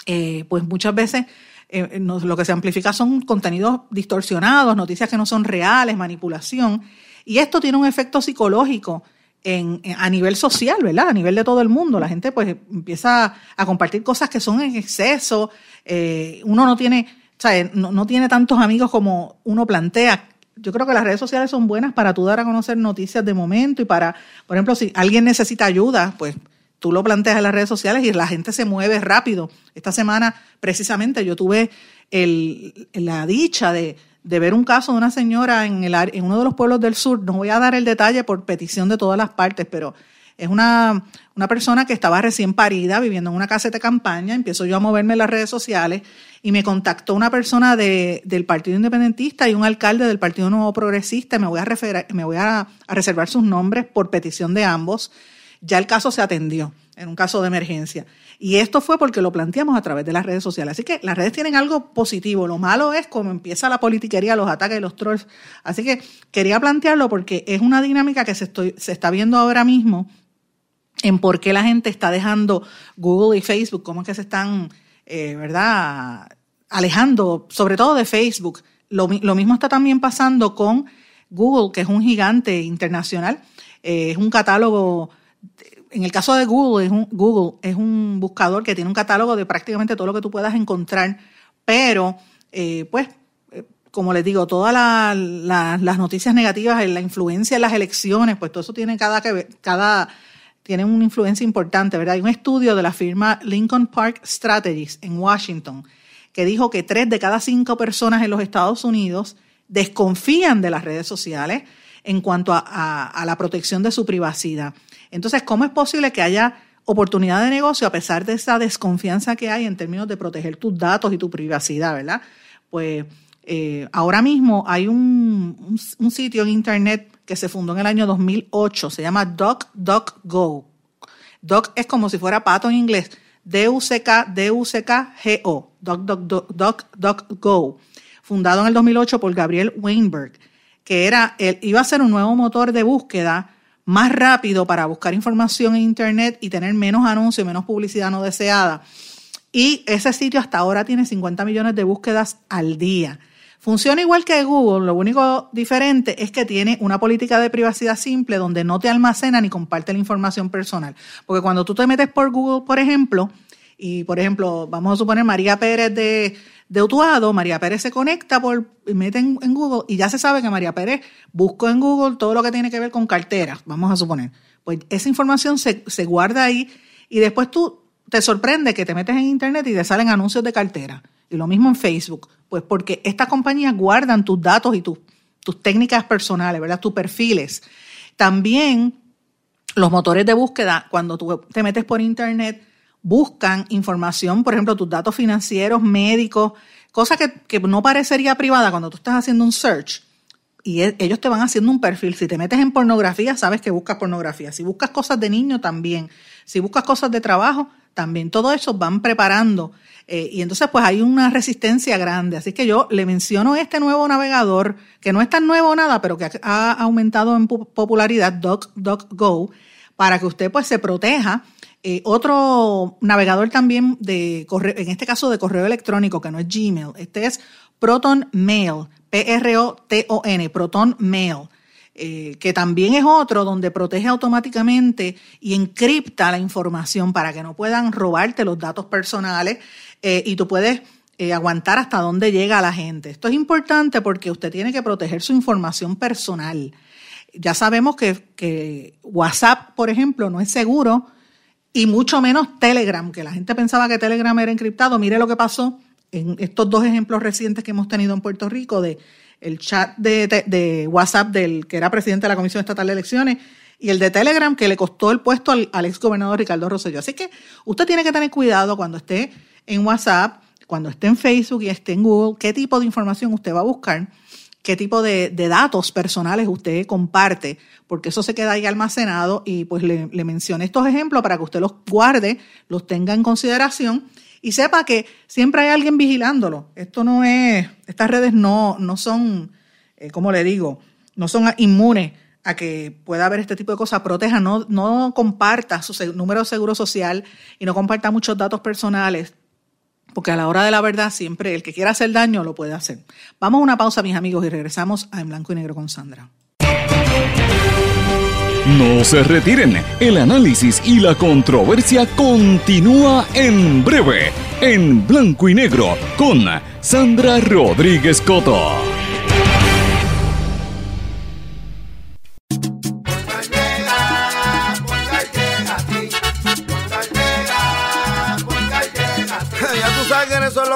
eh, pues muchas veces eh, lo que se amplifica son contenidos distorsionados, noticias que no son reales, manipulación. Y esto tiene un efecto psicológico en, a nivel social, ¿verdad? A nivel de todo el mundo. La gente pues empieza a compartir cosas que son en exceso. Eh, uno no tiene, ¿sabes? No, no, tiene tantos amigos como uno plantea. Yo creo que las redes sociales son buenas para tú dar a conocer noticias de momento y para, por ejemplo, si alguien necesita ayuda, pues tú lo planteas en las redes sociales y la gente se mueve rápido. Esta semana, precisamente, yo tuve la dicha de, ver un caso de una señora en, uno de los pueblos del sur. No voy a dar el detalle por petición de todas las partes, pero es una, persona que estaba recién parida, viviendo en una casa de campaña. Empiezo yo a moverme en las redes sociales y me contactó una persona de, del Partido Independentista y un alcalde del Partido Nuevo Progresista. Me voy, a, me voy a reservar sus nombres por petición de ambos. Ya el caso se atendió en un caso de emergencia. Y esto fue porque lo planteamos a través de las redes sociales. Así que las redes tienen algo positivo. Lo malo es cómo empieza la politiquería, los ataques y los trolls. Así que quería plantearlo porque es una dinámica que se, estoy, se está viendo ahora mismo en por qué la gente está dejando Google y Facebook, cómo es que se están, eh, ¿verdad?, alejando, sobre todo de Facebook. Lo, mismo está también pasando con Google, que es un gigante internacional. Eh, es un catálogo, en el caso de Google es, un, Google, es un buscador que tiene un catálogo de prácticamente todo lo que tú puedas encontrar, pero eh, pues como les digo, todas las noticias negativas, la influencia en las elecciones, pues todo eso tiene cada, cada tienen una influencia importante, ¿verdad? Hay un estudio de la firma Lincoln Park Strategies en Washington que dijo que tres de cada cinco personas en los Estados Unidos desconfían de las redes sociales en cuanto a, la protección de su privacidad. Entonces, ¿cómo es posible que haya oportunidad de negocio a pesar de esa desconfianza que hay en términos de proteger tus datos y tu privacidad, ¿verdad? Pues eh, ahora mismo hay un, sitio en Internet que se fundó en el año 2008, se llama DuckDuckGo. Duck es como si fuera pato en inglés, D-U-C-K, D-U-C-K-G-O, DuckDuckGo, fundado en el 2008 por Gabriel Weinberg, que era, él, iba a ser un nuevo motor de búsqueda más rápido para buscar información en Internet y tener menos anuncios, menos publicidad no deseada. Y ese sitio hasta ahora tiene 50 millones de búsquedas al día. Funciona igual que Google, lo único diferente es que tiene una política de privacidad simple donde no te almacena ni comparte la información personal. Porque cuando tú te metes por Google, por ejemplo, y por ejemplo, vamos a suponer María Pérez de, de Utuado, María Pérez se conecta por, y mete en, Google y ya se sabe que María Pérez buscó en Google todo lo que tiene que ver con carteras, vamos a suponer. Pues esa información se, se guarda ahí y después tú te sorprende que te metes en internet y te salen anuncios de cartera. Y lo mismo en Facebook. Pues porque estas compañías guardan tus datos y tus, tus técnicas personales, ¿verdad? Tus perfiles. También los motores de búsqueda, cuando tú te metes por internet, buscan información, por ejemplo, tus datos financieros, médicos, cosa que, que no parecería privada cuando tú estás haciendo un search. Y e, ellos te van haciendo un perfil. Si te metes en pornografía, sabes que buscas pornografía. Si buscas cosas de niño, también. Si buscas cosas de trabajo, también. Todo eso van preparando eh, y entonces pues hay una resistencia grande. Así que yo le menciono este nuevo navegador, que no es tan nuevo nada, pero que ha aumentado en popularidad, DuckDuckGo, para que usted pues se proteja. Eh, otro navegador también de correo, en este caso de correo electrónico, que no es Gmail, este es Proton Mail, P-R-O-T-O-N, Proton Mail. Eh, que también es otro donde protege automáticamente y encripta la información para que no puedan robarte los datos personales eh, y tú puedes aguantar hasta dónde llega la gente. Esto es importante porque usted tiene que proteger su información personal. Ya sabemos que, WhatsApp, por ejemplo, no es seguro y mucho menos Telegram, que la gente pensaba que Telegram era encriptado. Mire lo que pasó en estos dos ejemplos recientes que hemos tenido en Puerto Rico de el chat de, WhatsApp del que era presidente de la Comisión Estatal de Elecciones y el de Telegram que le costó el puesto al, al ex gobernador Ricardo Rosselló. Así que usted tiene que tener cuidado cuando esté en WhatsApp, cuando esté en Facebook y esté en Google, qué tipo de información usted va a buscar, qué tipo de, datos personales usted comparte, porque eso se queda ahí almacenado y pues le, mencioné estos ejemplos para que usted los guarde, los tenga en consideración y sepa que siempre hay alguien vigilándolo. Esto no es, estas redes no, no son, eh, como le digo, no son inmunes a que pueda haber este tipo de cosas, proteja, no, no comparta su número de seguro social y no comparta muchos datos personales porque a la hora de la verdad siempre el que quiera hacer daño lo puede hacer. Vamos a una pausa, mis amigos, y regresamos a En Blanco y Negro con Sandra. No se retiren, el análisis y la controversia continúa en breve, en Blanco y Negro, con Sandra Rodríguez Coto.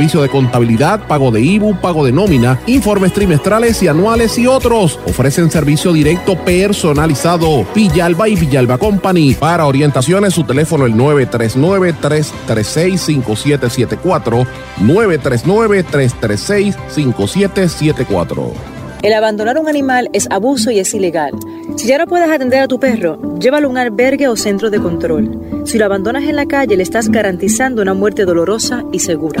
servicio de contabilidad, pago de IBU, pago de nómina, informes trimestrales y anuales y otros. Ofrecen servicio directo personalizado. Villalba y Villalba Company. Para orientaciones, su teléfono el 939-336-5774. 939-336-5774. El abandonar un animal es abuso y es ilegal. Si ya no puedes atender a tu perro, llévalo a un albergue o centro de control. Si lo abandonas en la calle, le estás garantizando una muerte dolorosa y segura.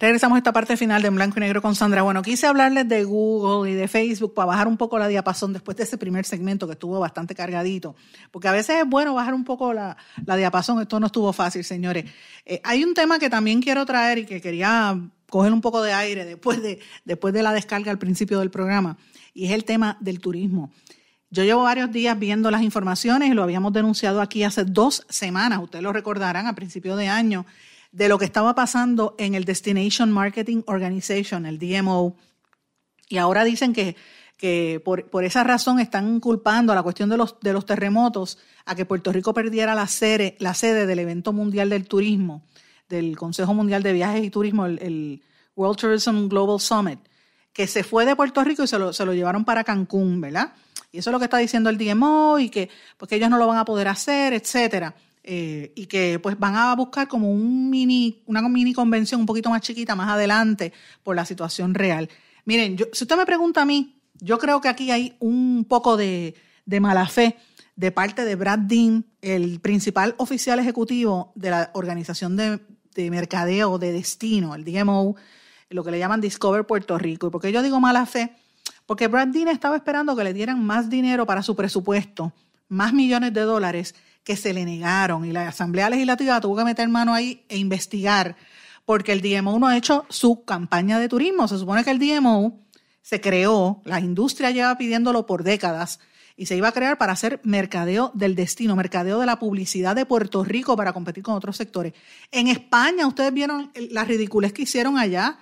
Regresamos a esta parte final de En Blanco y Negro con Sandra. Bueno, quise hablarles de Google y de Facebook para bajar un poco la diapasón después de ese primer segmento que estuvo bastante cargadito. Porque a veces es bueno bajar un poco la, la diapasón. Esto no estuvo fácil, señores. Eh, hay un tema que también quiero traer y que quería coger un poco de aire después de, después de la descarga al principio del programa. Y es el tema del turismo. Yo llevo varios días viendo las informaciones y lo habíamos denunciado aquí hace dos semanas. Ustedes lo recordarán a principio de año de lo que estaba pasando en el Destination Marketing Organization, el DMO. Y ahora dicen que, que por, por, esa razón están culpando a la cuestión de los, de los terremotos a que Puerto Rico perdiera la sede, la sede del evento mundial del turismo, del Consejo Mundial de Viajes y Turismo, el, World Tourism Global Summit, que se fue de Puerto Rico y se lo, se lo llevaron para Cancún, ¿verdad? Y eso es lo que está diciendo el DMO y que porque ellos no lo van a poder hacer, etcétera. Eh, y que pues van a buscar como un mini, una mini convención un poquito más chiquita más adelante por la situación real. Miren, yo, si usted me pregunta a mí, yo creo que aquí hay un poco de, de mala fe de parte de Brad Dean, el principal oficial ejecutivo de la organización de, de mercadeo de destino, el DMO, lo que le llaman Discover Puerto Rico. ¿Y por qué yo digo mala fe? Porque Brad Dean estaba esperando que le dieran más dinero para su presupuesto, más millones de dólares, que se le negaron y la Asamblea Legislativa tuvo que meter mano ahí e investigar porque el DMO no ha hecho su campaña de turismo. Se supone que el DMO se creó, la industria lleva pidiéndolo por décadas y se iba a crear para hacer mercadeo del destino, mercadeo de la publicidad de Puerto Rico para competir con otros sectores. En España, ustedes vieron las ridiculez que hicieron allá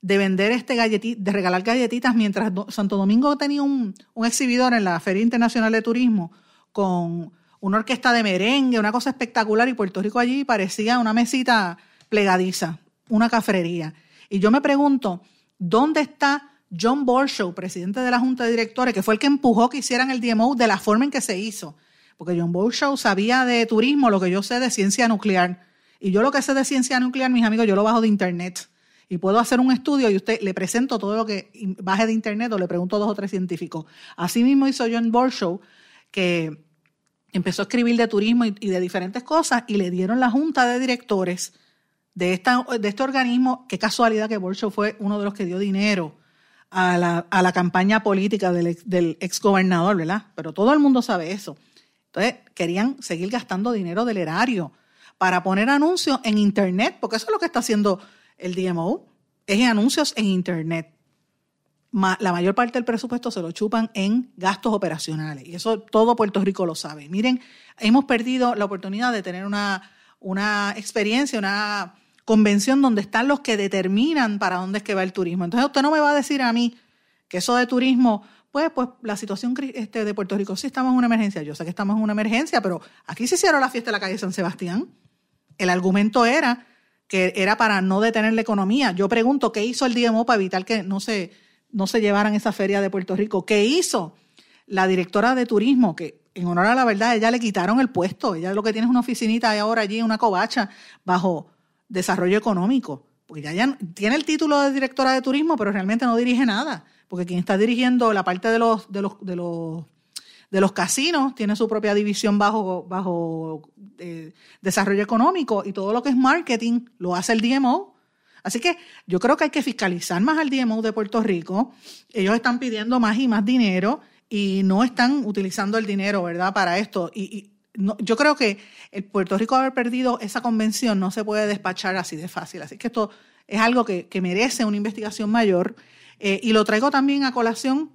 de vender este galletito, de regalar galletitas mientras Santo Domingo tenía un, un exhibidor en la Feria Internacional de Turismo con una orquesta de merengue, una cosa espectacular, y Puerto Rico allí parecía una mesita plegadiza, una cafrería. Y yo me pregunto, ¿dónde está John Borshow, presidente de la Junta de Directores, que fue el que empujó que hicieran el DMO de la forma en que se hizo. Porque John Borshow sabía de turismo lo que yo sé de ciencia nuclear. Y yo lo que sé de ciencia nuclear, mis amigos, yo lo bajo de internet. Y puedo hacer un estudio y usted le presento todo lo que baje de internet o le pregunto a dos o tres científicos. Así mismo hizo John Borshow, que empezó a escribir de turismo y, de diferentes cosas y le dieron la junta de directores de, esta, de este organismo. Qué casualidad que Borshow fue uno de los que dio dinero a la, campaña política del, ex, del exgobernador, ¿verdad? Pero todo el mundo sabe eso. Entonces, querían seguir gastando dinero del erario para poner anuncios en Internet, porque eso es lo que está haciendo el DMO, es anuncios en Internet. La mayor parte del presupuesto se lo chupan en gastos operacionales. Y eso todo Puerto Rico lo sabe. Miren, hemos perdido la oportunidad de tener una, una experiencia, una convención donde están los que determinan para dónde es que va el turismo. Entonces usted no me va a decir a mí que eso de turismo, pues, pues la situación este, de Puerto Rico sí estamos en una emergencia. Yo sé que estamos en una emergencia, pero aquí se hicieron la fiesta de la calle San Sebastián. El argumento era que era para no detener la economía. Yo pregunto, ¿qué hizo el DMO para evitar que no se, no se llevaran esa feria de Puerto Rico? ¿Qué hizo la directora de turismo? Que en honor a la verdad, ella le quitaron el puesto. Ella lo que tiene es una oficinita ahora allí, una covacha, bajo desarrollo económico. Porque ya, ya tiene el título de directora de turismo, pero realmente no dirige nada. Porque quien está dirigiendo la parte de los, de los, de los de los casinos, tiene su propia división bajo, bajo eh, desarrollo económico y todo lo que es marketing lo hace el DMO. Así que yo creo que hay que fiscalizar más al DMO de Puerto Rico. Ellos están pidiendo más y más dinero y no están utilizando el dinero, ¿verdad?, para esto. Y, yo creo que el Puerto Rico haber perdido esa convención no se puede despachar así de fácil. Así que esto es algo que, merece una investigación mayor. Eh, y lo traigo también a colación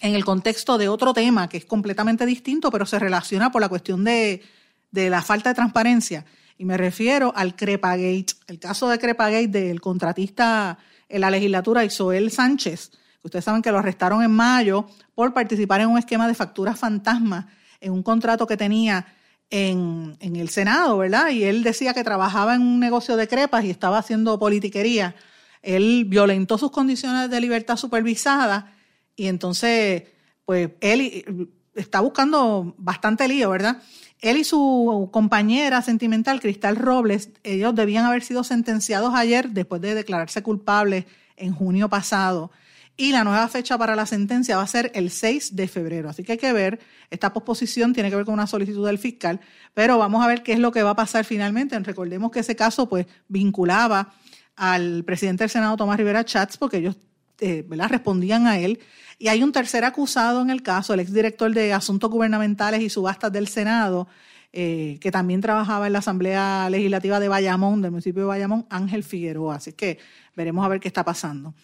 en el contexto de otro tema que es completamente distinto, pero se relaciona por la cuestión de, la falta de transparencia. Y me refiero al Crepagate, el caso de Crepagate del contratista en la legislatura Isoel Sánchez, ustedes saben que lo arrestaron en mayo por participar en un esquema de facturas fantasma en un contrato que tenía en, en, el Senado, ¿verdad? Y él decía que trabajaba en un negocio de crepas y estaba haciendo politiquería. Él violentó sus condiciones de libertad supervisada y entonces, pues él está buscando bastante lío, ¿verdad? Él y su compañera sentimental, Cristal Robles, ellos debían haber sido sentenciados ayer después de declararse culpables en junio pasado. Y la nueva fecha para la sentencia va a ser el 6 de febrero. Así que hay que ver, esta posposición tiene que ver con una solicitud del fiscal, pero vamos a ver qué es lo que va a pasar finalmente. Recordemos que ese caso pues vinculaba al presidente del Senado, Tomás Rivera Chats, porque ellos eh, respondían a él y hay un tercer acusado en el caso, el exdirector de Asuntos Gubernamentales y Subastas del Senado, eh, que también trabajaba en la Asamblea Legislativa de Bayamón, del municipio de Bayamón, Ángel Figueroa. Así que veremos a ver qué está pasando.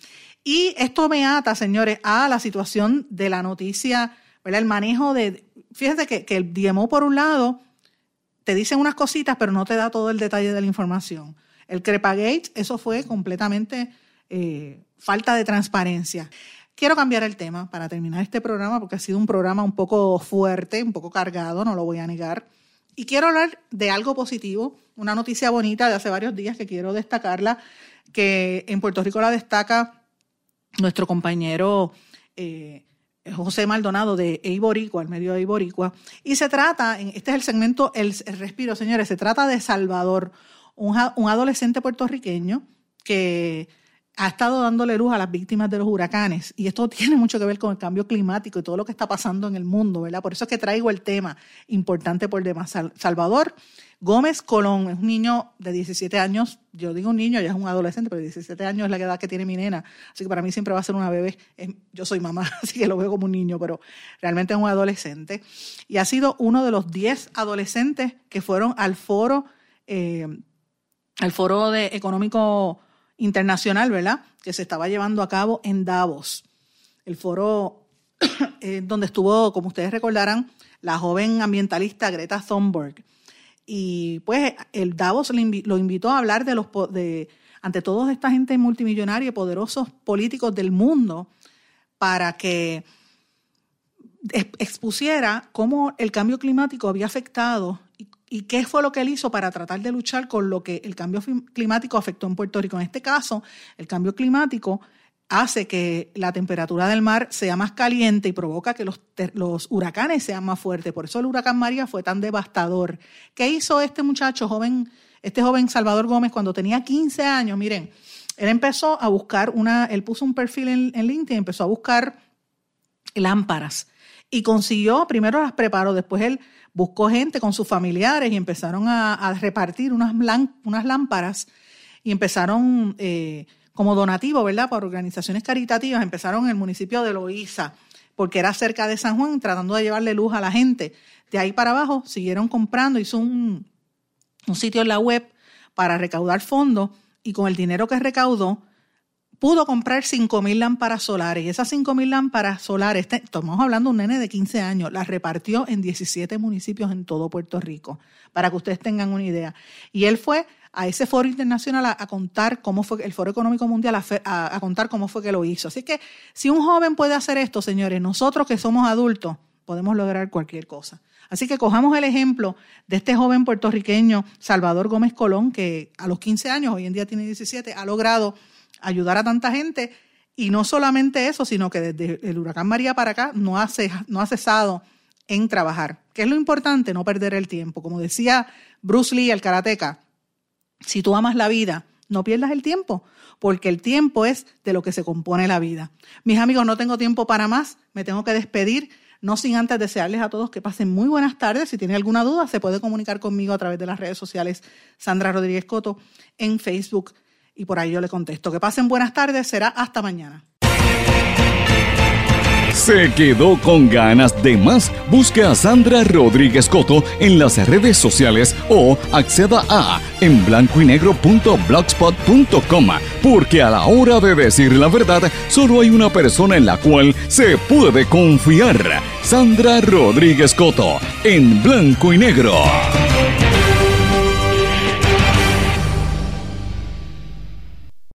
Y esto me ata, señores, a la situación de la noticia, ¿verdad? El manejo de. Fíjense que, que el DMO, por un lado, te dicen unas cositas, pero no te da todo el detalle de la información. El Crepagate, eso fue completamente eh, falta de transparencia. Quiero cambiar el tema para terminar este programa porque ha sido un programa un poco fuerte, un poco cargado, no lo voy a negar. Y quiero hablar de algo positivo, una noticia bonita de hace varios días que quiero destacarla, que en Puerto Rico la destaca nuestro compañero eh, José Maldonado de Eiboricua, el medio de Eiboricua. Y se trata, este es el segmento El, Respiro, señores, se trata de Salvador, un adolescente puertorriqueño que ha estado dándole luz a las víctimas de los huracanes y esto tiene mucho que ver con el cambio climático y todo lo que está pasando en el mundo, ¿verdad? Por eso es que traigo el tema importante por demás. Salvador Gómez Colón es un niño de 17 años, yo digo un niño, ya es un adolescente, pero 17 años es la edad que tiene mi nena, así que para mí siempre va a ser una bebé. Yo soy mamá, así que lo veo como un niño, pero realmente es un adolescente. Y ha sido uno de los 10 adolescentes que fueron al foro, eh, al foro de económico internacional, ¿verdad? Que se estaba llevando a cabo en Davos. El foro eh, donde estuvo, como ustedes recordarán, la joven ambientalista Greta Thunberg. Y pues el Davos lo invitó a hablar de los de ante toda esta gente multimillonaria y poderosos políticos del mundo para que expusiera cómo el cambio climático había afectado ¿Y qué fue lo que él hizo para tratar de luchar con lo que el cambio climático afectó en Puerto Rico? En este caso, el cambio climático hace que la temperatura del mar sea más caliente y provoca que los, huracanes sean más fuertes. Por eso el huracán María fue tan devastador. ¿Qué hizo este muchacho joven, este joven Salvador Gómez cuando tenía 15 años? Miren, él empezó a buscar una, él puso un perfil en, en LinkedIn, empezó a buscar lámparas y consiguió, primero las preparó, después él buscó gente con sus familiares y empezaron a, repartir unas, unas lámparas y empezaron eh, como donativo, ¿verdad? Por organizaciones caritativas, empezaron en el municipio de Loíza, porque era cerca de San Juan, tratando de llevarle luz a la gente. De ahí para abajo siguieron comprando, hizo un, un sitio en la web para recaudar fondos y con el dinero que recaudó pudo comprar 5.000 lámparas solares y esas 5.000 lámparas solares, estamos hablando de un nene de 15 años, las repartió en 17 municipios en todo Puerto Rico, para que ustedes tengan una idea. Y él fue a ese foro internacional a, contar cómo fue, el Foro Económico Mundial, a, contar cómo fue que lo hizo. Así que si un joven puede hacer esto, señores, nosotros que somos adultos, podemos lograr cualquier cosa. Así que cojamos el ejemplo de este joven puertorriqueño, Salvador Gómez Colón, que a los 15 años, hoy en día tiene 17, ha logrado ayudar a tanta gente. Y no solamente eso, sino que desde el huracán María para acá no ha, cesado en trabajar. ¿Qué es lo importante? No perder el tiempo. Como decía Bruce Lee, el karateca, si tú amas la vida, no pierdas el tiempo, porque el tiempo es de lo que se compone la vida. Mis amigos, no tengo tiempo para más, me tengo que despedir, no sin antes desearles a todos que pasen muy buenas tardes. Si tienen alguna duda, se puede comunicar conmigo a través de las redes sociales Sandra Rodríguez Coto en Facebook y por ahí yo le contesto. Que pasen buenas tardes, será hasta mañana. ¿Se quedó con ganas de más? Busque a Sandra Rodríguez Coto en las redes sociales o acceda a en blanco y negro.blogspot.com porque a la hora de decir la verdad solo hay una persona en la cual se puede confiar. Sandra Rodríguez Coto en blanco y negro.